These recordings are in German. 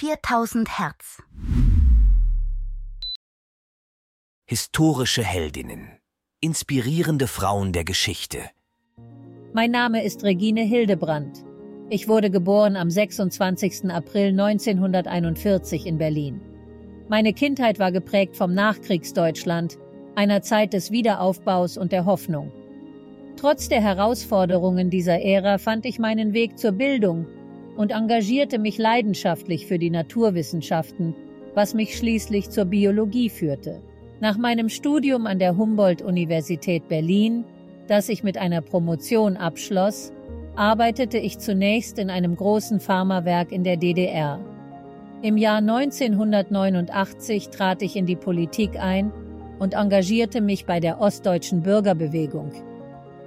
4000 Hertz. Historische Heldinnen. Inspirierende Frauen der Geschichte. Mein Name ist Regine Hildebrandt. Ich wurde geboren am 26. April 1941 in Berlin. Meine Kindheit war geprägt vom Nachkriegsdeutschland, einer Zeit des Wiederaufbaus und der Hoffnung. Trotz der Herausforderungen dieser Ära fand ich meinen Weg zur Bildung und engagierte mich leidenschaftlich für die Naturwissenschaften, was mich schließlich zur Biologie führte. Nach meinem Studium an der Humboldt-Universität Berlin, das ich mit einer Promotion abschloss, arbeitete ich zunächst in einem großen Pharmawerk in der DDR. Im Jahr 1989 trat ich in die Politik ein und engagierte mich bei der ostdeutschen Bürgerbewegung.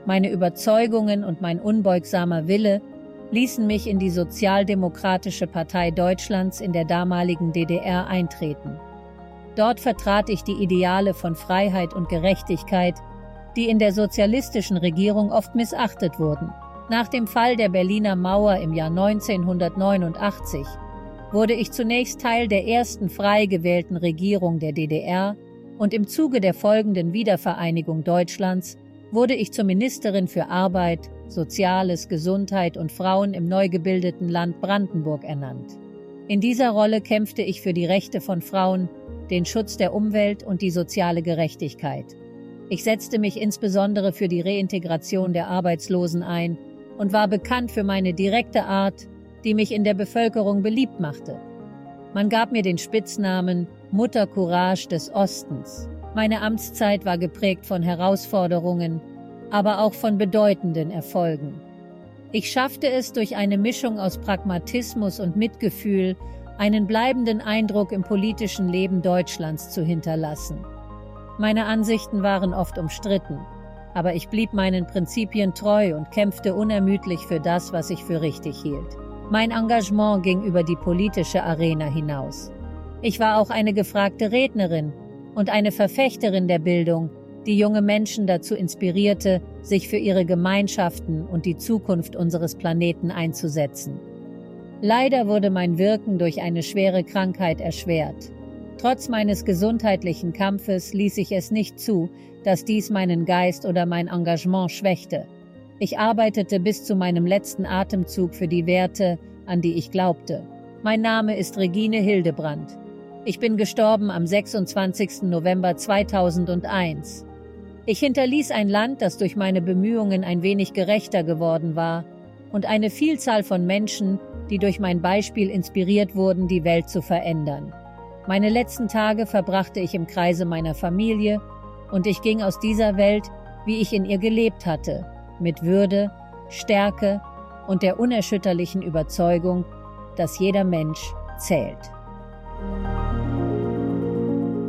Meine Überzeugungen und mein unbeugsamer Wille ließen mich in die Sozialdemokratische Partei Deutschlands in der damaligen DDR eintreten. Dort vertrat ich die Ideale von Freiheit und Gerechtigkeit, die in der sozialistischen Regierung oft missachtet wurden. Nach dem Fall der Berliner Mauer im Jahr 1989 wurde ich zunächst Teil der ersten frei gewählten Regierung der DDR und im Zuge der folgenden Wiedervereinigung Deutschlands wurde ich zur Ministerin für Arbeit, Soziales, Gesundheit und Frauen im neu gebildeten Land Brandenburg ernannt. In dieser Rolle kämpfte ich für die Rechte von Frauen, den Schutz der Umwelt und die soziale Gerechtigkeit. Ich setzte mich insbesondere für die Reintegration der Arbeitslosen ein und war bekannt für meine direkte Art, die mich in der Bevölkerung beliebt machte. Man gab mir den Spitznamen Mutter Courage des Ostens. Meine Amtszeit war geprägt von Herausforderungen, aber auch von bedeutenden Erfolgen. Ich schaffte es durch eine Mischung aus Pragmatismus und Mitgefühl, einen bleibenden Eindruck im politischen Leben Deutschlands zu hinterlassen. Meine Ansichten waren oft umstritten, aber ich blieb meinen Prinzipien treu und kämpfte unermüdlich für das, was ich für richtig hielt. Mein Engagement ging über die politische Arena hinaus. Ich war auch eine gefragte Rednerin und eine Verfechterin der Bildung, die junge Menschen dazu inspirierte, sich für ihre Gemeinschaften und die Zukunft unseres Planeten einzusetzen. Leider wurde mein Wirken durch eine schwere Krankheit erschwert. Trotz meines gesundheitlichen Kampfes ließ ich es nicht zu, dass dies meinen Geist oder mein Engagement schwächte. Ich arbeitete bis zu meinem letzten Atemzug für die Werte, an die ich glaubte. Mein Name ist Regine Hildebrandt. Ich bin gestorben am 26. November 2001. Ich hinterließ ein Land, das durch meine Bemühungen ein wenig gerechter geworden war, und eine Vielzahl von Menschen, die durch mein Beispiel inspiriert wurden, die Welt zu verändern. Meine letzten Tage verbrachte ich im Kreise meiner Familie, und ich ging aus dieser Welt, wie ich in ihr gelebt hatte, mit Würde, Stärke und der unerschütterlichen Überzeugung, dass jeder Mensch zählt.